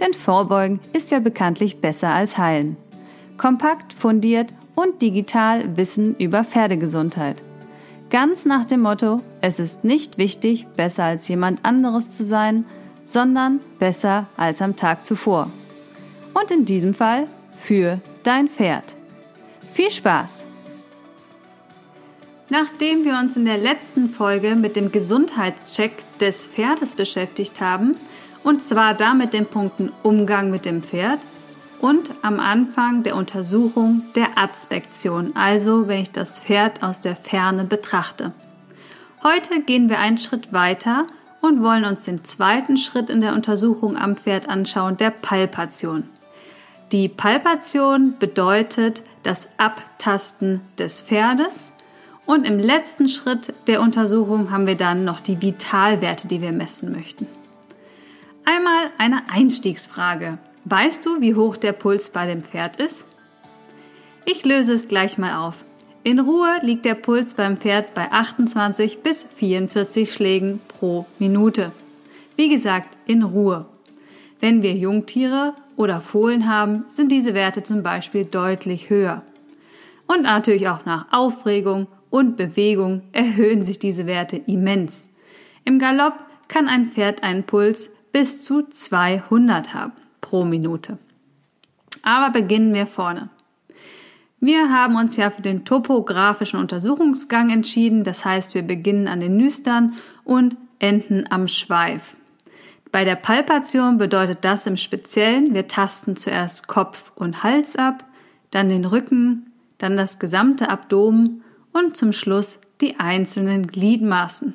Denn Vorbeugen ist ja bekanntlich besser als heilen. Kompakt, fundiert und digital Wissen über Pferdegesundheit. Ganz nach dem Motto, es ist nicht wichtig, besser als jemand anderes zu sein, sondern besser als am Tag zuvor. Und in diesem Fall für dein Pferd. Viel Spaß! Nachdem wir uns in der letzten Folge mit dem Gesundheitscheck des Pferdes beschäftigt haben, und zwar da mit den Punkten Umgang mit dem Pferd und am Anfang der Untersuchung der Aspektion, also wenn ich das Pferd aus der Ferne betrachte. Heute gehen wir einen Schritt weiter und wollen uns den zweiten Schritt in der Untersuchung am Pferd anschauen, der Palpation. Die Palpation bedeutet das Abtasten des Pferdes und im letzten Schritt der Untersuchung haben wir dann noch die Vitalwerte, die wir messen möchten. Einmal eine Einstiegsfrage. Weißt du, wie hoch der Puls bei dem Pferd ist? Ich löse es gleich mal auf. In Ruhe liegt der Puls beim Pferd bei 28 bis 44 Schlägen pro Minute. Wie gesagt, in Ruhe. Wenn wir Jungtiere oder Fohlen haben, sind diese Werte zum Beispiel deutlich höher. Und natürlich auch nach Aufregung und Bewegung erhöhen sich diese Werte immens. Im Galopp kann ein Pferd einen Puls bis zu 200 haben pro Minute. Aber beginnen wir vorne. Wir haben uns ja für den topografischen Untersuchungsgang entschieden, das heißt, wir beginnen an den Nüstern und enden am Schweif. Bei der Palpation bedeutet das im Speziellen, wir tasten zuerst Kopf und Hals ab, dann den Rücken, dann das gesamte Abdomen und zum Schluss die einzelnen Gliedmaßen.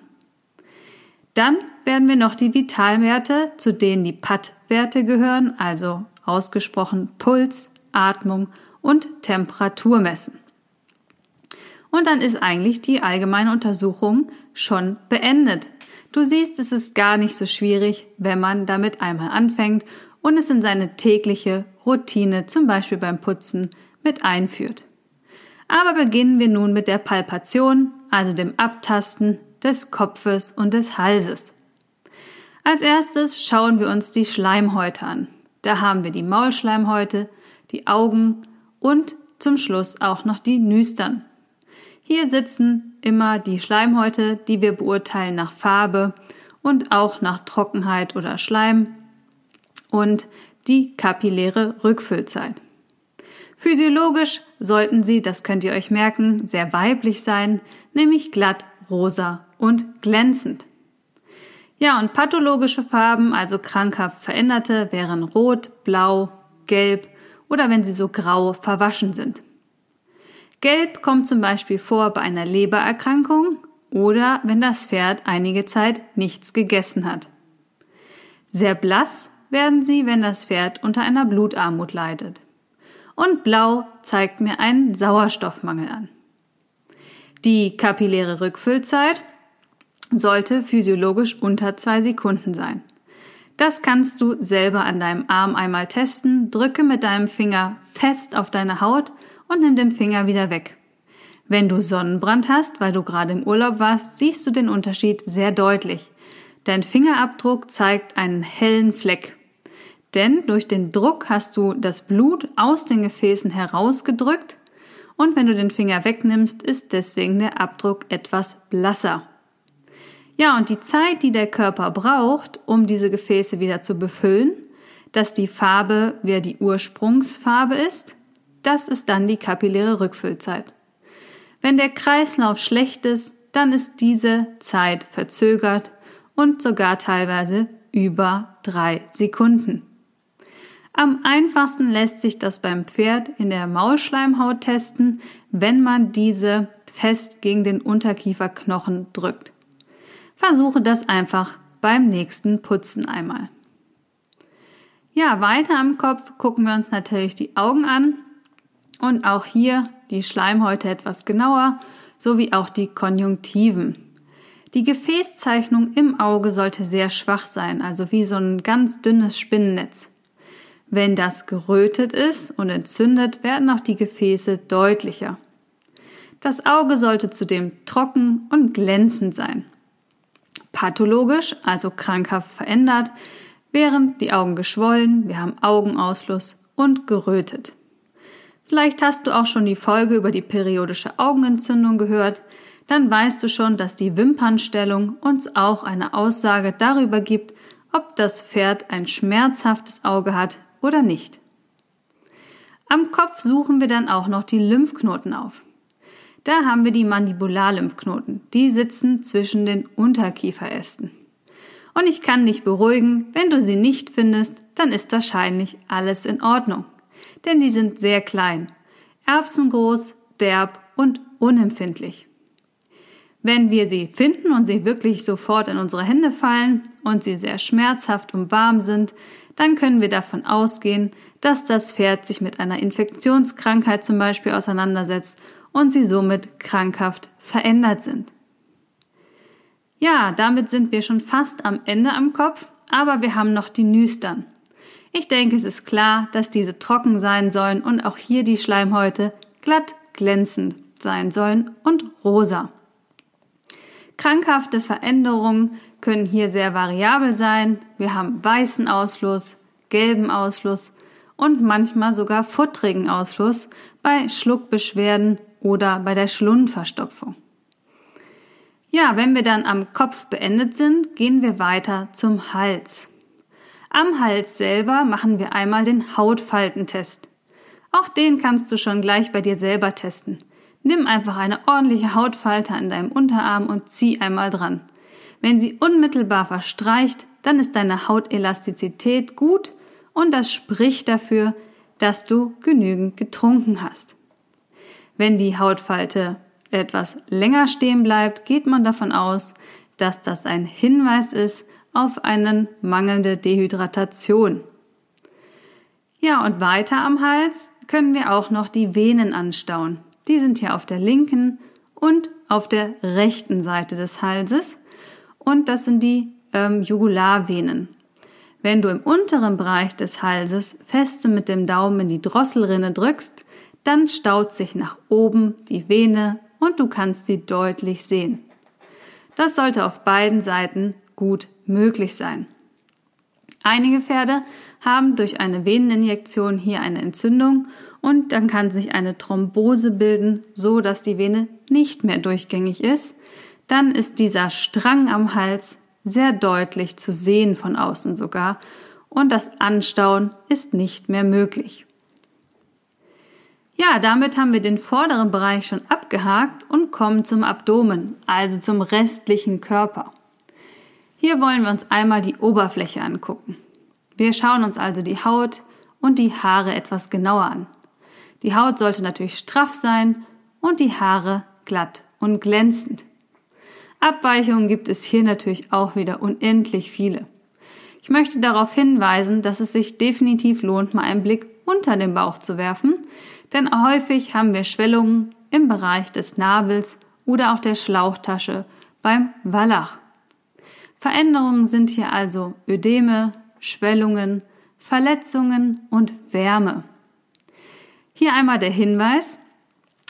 Dann werden wir noch die Vitalwerte, zu denen die PAT-Werte gehören, also ausgesprochen Puls, Atmung und Temperatur messen. Und dann ist eigentlich die allgemeine Untersuchung schon beendet. Du siehst, es ist gar nicht so schwierig, wenn man damit einmal anfängt und es in seine tägliche Routine, zum Beispiel beim Putzen, mit einführt. Aber beginnen wir nun mit der Palpation, also dem Abtasten des Kopfes und des Halses. Als erstes schauen wir uns die Schleimhäute an. Da haben wir die Maulschleimhäute, die Augen und zum Schluss auch noch die Nüstern. Hier sitzen immer die Schleimhäute, die wir beurteilen nach Farbe und auch nach Trockenheit oder Schleim und die kapilläre Rückfüllzeit. Physiologisch sollten sie, das könnt ihr euch merken, sehr weiblich sein, nämlich glatt, rosa und glänzend. Ja, und pathologische Farben, also krankhaft veränderte, wären rot, blau, gelb oder wenn sie so grau verwaschen sind. Gelb kommt zum Beispiel vor bei einer Lebererkrankung oder wenn das Pferd einige Zeit nichts gegessen hat. Sehr blass werden sie, wenn das Pferd unter einer Blutarmut leidet. Und blau zeigt mir einen Sauerstoffmangel an. Die kapilläre Rückfüllzeit sollte physiologisch unter zwei Sekunden sein. Das kannst du selber an deinem Arm einmal testen. Drücke mit deinem Finger fest auf deine Haut und nimm den Finger wieder weg. Wenn du Sonnenbrand hast, weil du gerade im Urlaub warst, siehst du den Unterschied sehr deutlich. Dein Fingerabdruck zeigt einen hellen Fleck. Denn durch den Druck hast du das Blut aus den Gefäßen herausgedrückt und wenn du den Finger wegnimmst, ist deswegen der Abdruck etwas blasser. Ja, und die Zeit, die der Körper braucht, um diese Gefäße wieder zu befüllen, dass die Farbe wieder die Ursprungsfarbe ist, das ist dann die kapilläre Rückfüllzeit. Wenn der Kreislauf schlecht ist, dann ist diese Zeit verzögert und sogar teilweise über drei Sekunden. Am einfachsten lässt sich das beim Pferd in der Maulschleimhaut testen, wenn man diese fest gegen den Unterkieferknochen drückt. Versuche das einfach beim nächsten Putzen einmal. Ja, weiter am Kopf gucken wir uns natürlich die Augen an und auch hier die Schleimhäute etwas genauer, sowie auch die Konjunktiven. Die Gefäßzeichnung im Auge sollte sehr schwach sein, also wie so ein ganz dünnes Spinnennetz. Wenn das gerötet ist und entzündet, werden auch die Gefäße deutlicher. Das Auge sollte zudem trocken und glänzend sein. Pathologisch, also krankhaft verändert, wären die Augen geschwollen, wir haben Augenausfluss und gerötet. Vielleicht hast du auch schon die Folge über die periodische Augenentzündung gehört, dann weißt du schon, dass die Wimpernstellung uns auch eine Aussage darüber gibt, ob das Pferd ein schmerzhaftes Auge hat oder nicht. Am Kopf suchen wir dann auch noch die Lymphknoten auf. Da haben wir die Mandibularlymphknoten. Die sitzen zwischen den Unterkieferästen. Und ich kann dich beruhigen, wenn du sie nicht findest, dann ist wahrscheinlich alles in Ordnung. Denn die sind sehr klein, erbsengroß, derb und unempfindlich. Wenn wir sie finden und sie wirklich sofort in unsere Hände fallen und sie sehr schmerzhaft und warm sind, dann können wir davon ausgehen, dass das Pferd sich mit einer Infektionskrankheit zum Beispiel auseinandersetzt und sie somit krankhaft verändert sind. Ja, damit sind wir schon fast am Ende am Kopf, aber wir haben noch die Nüstern. Ich denke, es ist klar, dass diese trocken sein sollen und auch hier die Schleimhäute glatt glänzend sein sollen und rosa. Krankhafte Veränderungen können hier sehr variabel sein. Wir haben weißen Ausfluss, gelben Ausfluss und manchmal sogar futtrigen Ausfluss bei Schluckbeschwerden oder bei der Schlundenverstopfung. Ja, wenn wir dann am Kopf beendet sind, gehen wir weiter zum Hals. Am Hals selber machen wir einmal den Hautfaltentest. Auch den kannst du schon gleich bei dir selber testen. Nimm einfach eine ordentliche Hautfalte an deinem Unterarm und zieh einmal dran. Wenn sie unmittelbar verstreicht, dann ist deine Hautelastizität gut und das spricht dafür, dass du genügend getrunken hast. Wenn die Hautfalte etwas länger stehen bleibt, geht man davon aus, dass das ein Hinweis ist auf eine mangelnde Dehydratation. Ja, und weiter am Hals können wir auch noch die Venen anstauen. Die sind hier auf der linken und auf der rechten Seite des Halses. Und das sind die ähm, Jugularvenen. Wenn du im unteren Bereich des Halses feste mit dem Daumen in die Drosselrinne drückst, dann staut sich nach oben die Vene und du kannst sie deutlich sehen. Das sollte auf beiden Seiten gut möglich sein. Einige Pferde haben durch eine Veneninjektion hier eine Entzündung und dann kann sich eine Thrombose bilden, so dass die Vene nicht mehr durchgängig ist. Dann ist dieser Strang am Hals sehr deutlich zu sehen von außen sogar und das Anstauen ist nicht mehr möglich. Ja, damit haben wir den vorderen Bereich schon abgehakt und kommen zum Abdomen, also zum restlichen Körper. Hier wollen wir uns einmal die Oberfläche angucken. Wir schauen uns also die Haut und die Haare etwas genauer an. Die Haut sollte natürlich straff sein und die Haare glatt und glänzend. Abweichungen gibt es hier natürlich auch wieder unendlich viele. Ich möchte darauf hinweisen, dass es sich definitiv lohnt, mal einen Blick unter den Bauch zu werfen, denn häufig haben wir Schwellungen im Bereich des Nabels oder auch der Schlauchtasche beim Wallach. Veränderungen sind hier also Ödeme, Schwellungen, Verletzungen und Wärme. Hier einmal der Hinweis,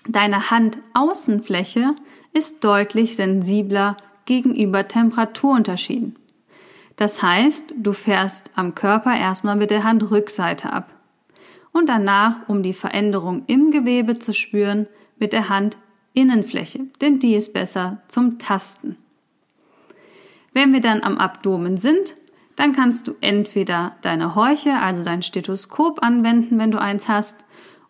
deine Handaußenfläche ist deutlich sensibler gegenüber Temperaturunterschieden. Das heißt, du fährst am Körper erstmal mit der Handrückseite ab und danach, um die Veränderung im Gewebe zu spüren, mit der Handinnenfläche, denn die ist besser zum Tasten. Wenn wir dann am Abdomen sind, dann kannst du entweder deine Horche, also dein Stethoskop anwenden, wenn du eins hast,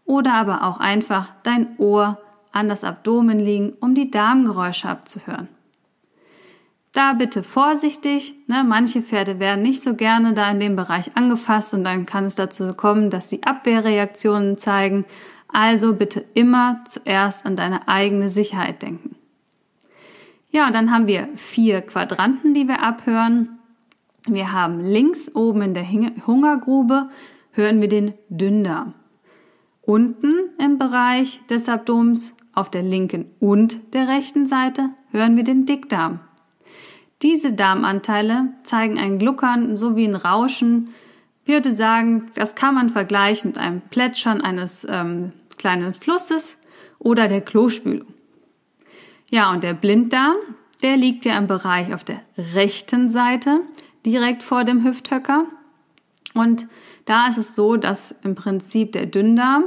oder aber auch einfach dein Ohr an das Abdomen liegen, um die Darmgeräusche abzuhören. Da bitte vorsichtig. Ne? Manche Pferde werden nicht so gerne da in dem Bereich angefasst und dann kann es dazu kommen, dass sie Abwehrreaktionen zeigen. Also bitte immer zuerst an deine eigene Sicherheit denken. Ja, und dann haben wir vier Quadranten, die wir abhören. Wir haben links oben in der Hungergrube hören wir den Dünndarm. Unten im Bereich des Abdomens auf der linken und der rechten Seite hören wir den Dickdarm. Diese Darmanteile zeigen ein Gluckern sowie ein Rauschen. Ich würde sagen, das kann man vergleichen mit einem Plätschern eines ähm, kleinen Flusses oder der Klospülung. Ja, und der Blinddarm, der liegt ja im Bereich auf der rechten Seite, direkt vor dem Hüfthöcker. Und da ist es so, dass im Prinzip der Dünndarm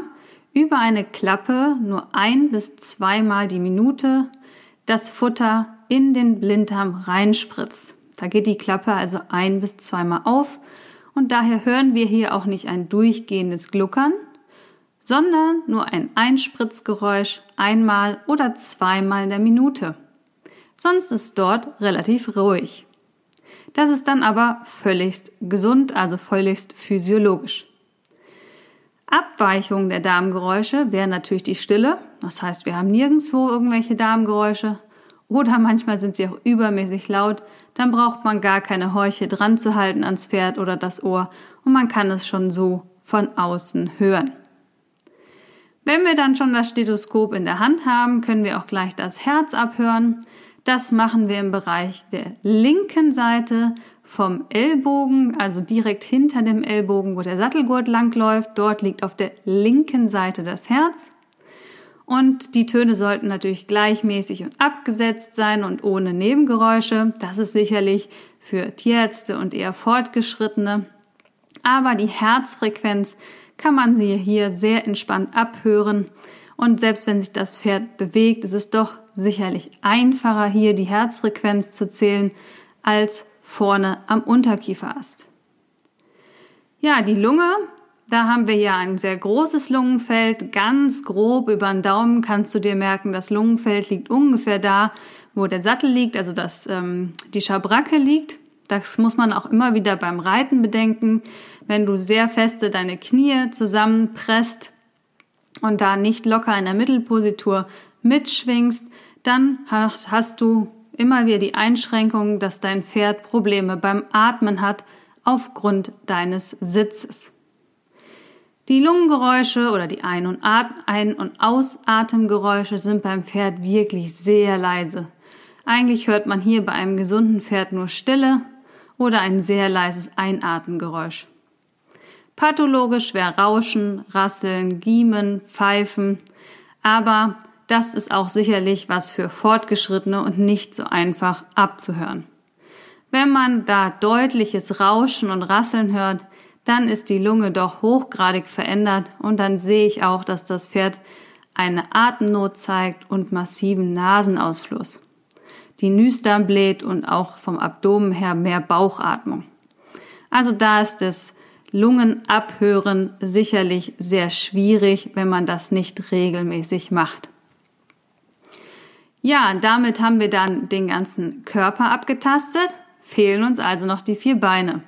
über eine Klappe nur ein bis zweimal die Minute das Futter in den Blinddarm reinspritzt. Da geht die Klappe also ein bis zweimal auf und daher hören wir hier auch nicht ein durchgehendes Gluckern, sondern nur ein Einspritzgeräusch einmal oder zweimal in der Minute. Sonst ist dort relativ ruhig. Das ist dann aber völligst gesund, also völligst physiologisch. Abweichung der Darmgeräusche wäre natürlich die Stille. Das heißt, wir haben nirgendwo irgendwelche Darmgeräusche. Oder manchmal sind sie auch übermäßig laut. Dann braucht man gar keine Horche dran zu halten ans Pferd oder das Ohr und man kann es schon so von außen hören. Wenn wir dann schon das Stethoskop in der Hand haben, können wir auch gleich das Herz abhören. Das machen wir im Bereich der linken Seite vom Ellbogen, also direkt hinter dem Ellbogen, wo der Sattelgurt langläuft. Dort liegt auf der linken Seite das Herz. Und die Töne sollten natürlich gleichmäßig und abgesetzt sein und ohne Nebengeräusche. Das ist sicherlich für Tierärzte und eher Fortgeschrittene. Aber die Herzfrequenz kann man sie hier sehr entspannt abhören. Und selbst wenn sich das Pferd bewegt, ist es doch sicherlich einfacher, hier die Herzfrequenz zu zählen, als vorne am Unterkieferast. Ja, die Lunge, da haben wir ja ein sehr großes Lungenfeld. Ganz grob über den Daumen kannst du dir merken, das Lungenfeld liegt ungefähr da, wo der Sattel liegt, also dass ähm, die Schabracke liegt. Das muss man auch immer wieder beim Reiten bedenken. Wenn du sehr feste deine Knie zusammenpresst und da nicht locker in der Mittelpositur mitschwingst, dann hast du immer wieder die Einschränkung, dass dein Pferd Probleme beim Atmen hat aufgrund deines Sitzes. Die Lungengeräusche oder die Ein- und, Ein und Ausatemgeräusche sind beim Pferd wirklich sehr leise. Eigentlich hört man hier bei einem gesunden Pferd nur Stille oder ein sehr leises Einatemgeräusch. Pathologisch wäre Rauschen, Rasseln, Giemen, Pfeifen, aber das ist auch sicherlich was für Fortgeschrittene und nicht so einfach abzuhören. Wenn man da deutliches Rauschen und Rasseln hört, dann ist die Lunge doch hochgradig verändert und dann sehe ich auch, dass das Pferd eine Atemnot zeigt und massiven Nasenausfluss. Die Nüstern bläht und auch vom Abdomen her mehr Bauchatmung. Also da ist das Lungenabhören sicherlich sehr schwierig, wenn man das nicht regelmäßig macht. Ja, damit haben wir dann den ganzen Körper abgetastet, fehlen uns also noch die vier Beine.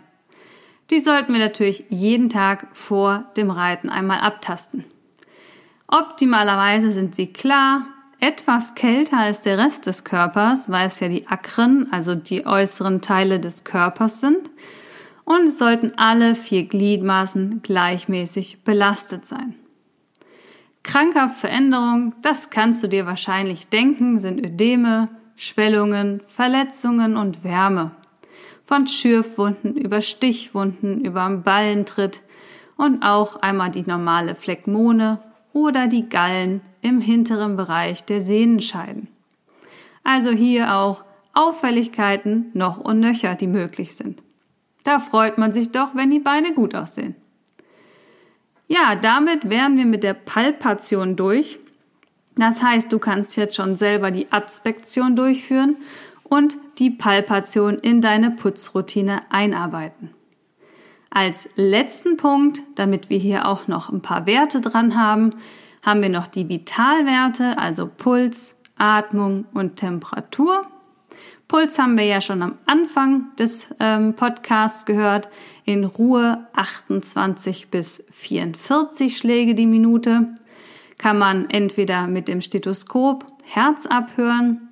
Die sollten wir natürlich jeden Tag vor dem Reiten einmal abtasten. Optimalerweise sind sie klar, etwas kälter als der Rest des Körpers, weil es ja die Akren, also die äußeren Teile des Körpers sind und es sollten alle vier Gliedmaßen gleichmäßig belastet sein. Krankhaftveränderungen, das kannst du dir wahrscheinlich denken, sind Ödeme, Schwellungen, Verletzungen und Wärme. Von Schürfwunden über Stichwunden, über Ballentritt und auch einmal die normale Phlegmone oder die Gallen im hinteren Bereich der Sehnenscheiden. Also hier auch Auffälligkeiten noch und nöcher, die möglich sind. Da freut man sich doch, wenn die Beine gut aussehen. Ja, damit wären wir mit der Palpation durch. Das heißt, du kannst jetzt schon selber die Adspektion durchführen und die Palpation in deine Putzroutine einarbeiten. Als letzten Punkt, damit wir hier auch noch ein paar Werte dran haben, haben wir noch die Vitalwerte, also Puls, Atmung und Temperatur. Puls haben wir ja schon am Anfang des ähm, Podcasts gehört. In Ruhe 28 bis 44 Schläge die Minute. Kann man entweder mit dem Stethoskop Herz abhören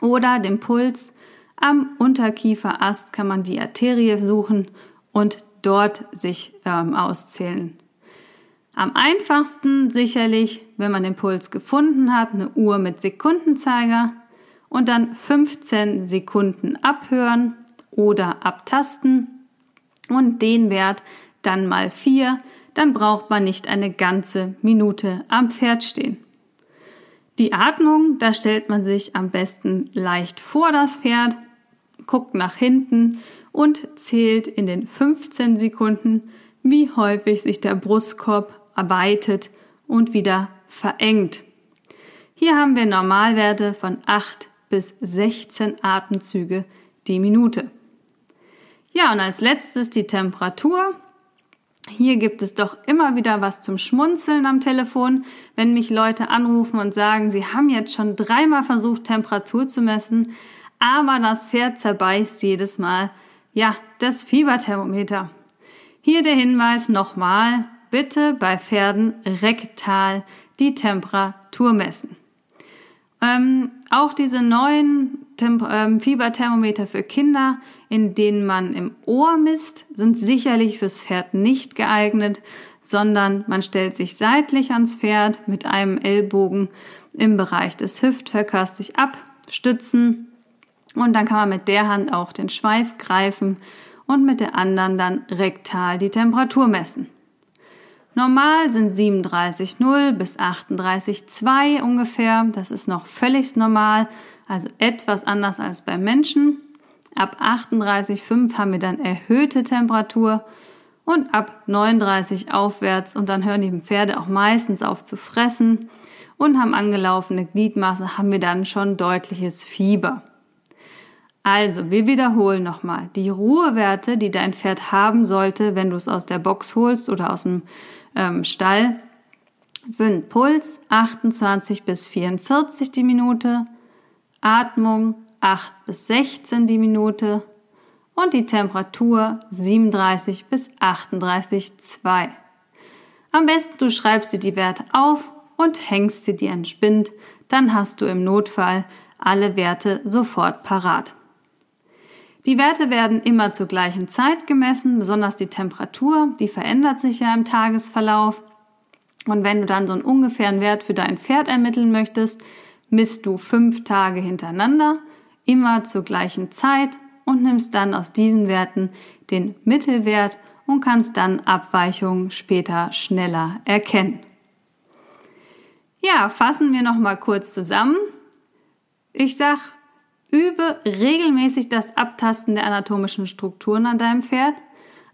oder den Puls Am Unterkieferast kann man die Arterie suchen und dort sich ähm, auszählen. Am einfachsten sicherlich, wenn man den Puls gefunden hat, eine Uhr mit Sekundenzeiger und dann 15 Sekunden abhören oder abtasten und den Wert dann mal 4, dann braucht man nicht eine ganze Minute am Pferd stehen. Die Atmung, da stellt man sich am besten leicht vor das Pferd, guckt nach hinten und zählt in den 15 Sekunden, wie häufig sich der Brustkorb erweitet und wieder verengt. Hier haben wir Normalwerte von 8 bis 16 Atemzüge die Minute. Ja, und als letztes die Temperatur. Hier gibt es doch immer wieder was zum Schmunzeln am Telefon, wenn mich Leute anrufen und sagen, sie haben jetzt schon dreimal versucht, Temperatur zu messen, aber das Pferd zerbeißt jedes Mal, ja, das Fieberthermometer. Hier der Hinweis nochmal, bitte bei Pferden rektal die Temperatur messen. Ähm, auch diese neuen Temp ähm, Fieberthermometer für Kinder, in denen man im Ohr misst, sind sicherlich fürs Pferd nicht geeignet, sondern man stellt sich seitlich ans Pferd mit einem Ellbogen im Bereich des Hüfthöckers sich abstützen und dann kann man mit der Hand auch den Schweif greifen und mit der anderen dann rektal die Temperatur messen. Normal sind 37,0 bis 38,2 ungefähr. Das ist noch völlig normal, also etwas anders als beim Menschen. Ab 38,5 haben wir dann erhöhte Temperatur und ab 39 aufwärts und dann hören die Pferde auch meistens auf zu fressen und haben angelaufene Gliedmaße, haben wir dann schon deutliches Fieber. Also, wir wiederholen nochmal. Die Ruhewerte, die dein Pferd haben sollte, wenn du es aus der Box holst oder aus dem ähm, Stall sind Puls 28 bis 44 die Minute, Atmung 8 bis 16 die Minute und die Temperatur 37 bis 38,2. Am besten du schreibst dir die Werte auf und hängst sie dir in Spind, dann hast du im Notfall alle Werte sofort parat. Die Werte werden immer zur gleichen Zeit gemessen, besonders die Temperatur, die verändert sich ja im Tagesverlauf. Und wenn du dann so einen ungefähren Wert für dein Pferd ermitteln möchtest, misst du fünf Tage hintereinander, immer zur gleichen Zeit und nimmst dann aus diesen Werten den Mittelwert und kannst dann Abweichungen später schneller erkennen. Ja, fassen wir noch mal kurz zusammen. Ich sag, Übe regelmäßig das Abtasten der anatomischen Strukturen an deinem Pferd.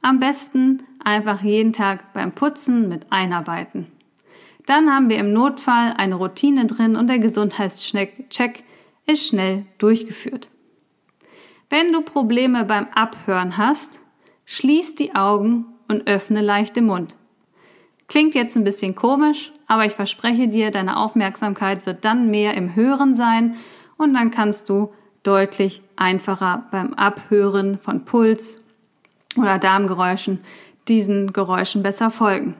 Am besten einfach jeden Tag beim Putzen mit einarbeiten. Dann haben wir im Notfall eine Routine drin und der Gesundheitscheck ist schnell durchgeführt. Wenn du Probleme beim Abhören hast, schließ die Augen und öffne leicht den Mund. Klingt jetzt ein bisschen komisch, aber ich verspreche dir, deine Aufmerksamkeit wird dann mehr im Hören sein und dann kannst du deutlich einfacher beim Abhören von Puls oder Darmgeräuschen diesen Geräuschen besser folgen.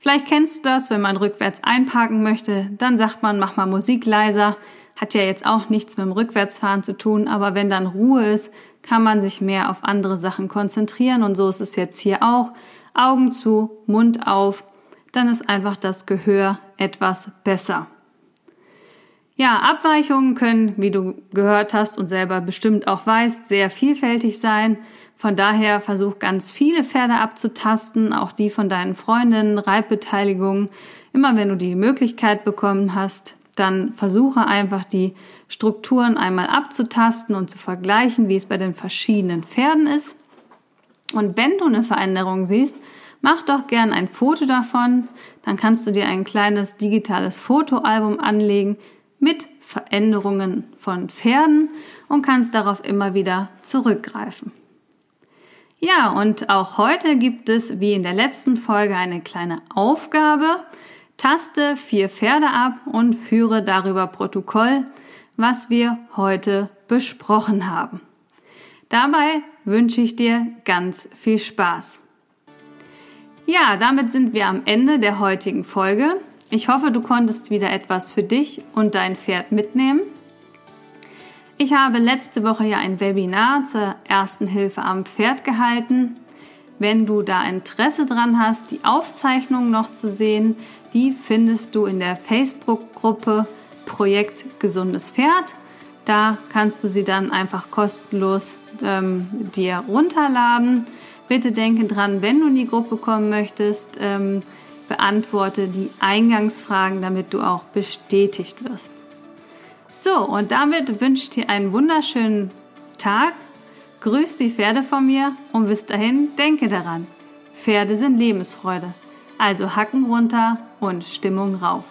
Vielleicht kennst du das, wenn man rückwärts einparken möchte, dann sagt man, mach mal Musik leiser. Hat ja jetzt auch nichts mit dem Rückwärtsfahren zu tun, aber wenn dann Ruhe ist, kann man sich mehr auf andere Sachen konzentrieren und so ist es jetzt hier auch. Augen zu, Mund auf, dann ist einfach das Gehör etwas besser. Ja, Abweichungen können, wie du gehört hast und selber bestimmt auch weißt, sehr vielfältig sein. Von daher versuch ganz viele Pferde abzutasten, auch die von deinen Freundinnen, Reibbeteiligungen. Immer wenn du die Möglichkeit bekommen hast, dann versuche einfach die Strukturen einmal abzutasten und zu vergleichen, wie es bei den verschiedenen Pferden ist. Und wenn du eine Veränderung siehst, mach doch gern ein Foto davon. Dann kannst du dir ein kleines digitales Fotoalbum anlegen, mit Veränderungen von Pferden und kannst darauf immer wieder zurückgreifen. Ja, und auch heute gibt es wie in der letzten Folge eine kleine Aufgabe. Taste vier Pferde ab und führe darüber Protokoll, was wir heute besprochen haben. Dabei wünsche ich dir ganz viel Spaß. Ja, damit sind wir am Ende der heutigen Folge. Ich hoffe, du konntest wieder etwas für dich und dein Pferd mitnehmen. Ich habe letzte Woche ja ein Webinar zur ersten Hilfe am Pferd gehalten. Wenn du da Interesse dran hast, die Aufzeichnung noch zu sehen, die findest du in der Facebook-Gruppe Projekt Gesundes Pferd. Da kannst du sie dann einfach kostenlos ähm, dir runterladen. Bitte denke dran, wenn du in die Gruppe kommen möchtest, ähm, beantworte die Eingangsfragen, damit du auch bestätigt wirst. So, und damit wünsche ich dir einen wunderschönen Tag. Grüß die Pferde von mir und bis dahin denke daran. Pferde sind Lebensfreude. Also Hacken runter und Stimmung rauf.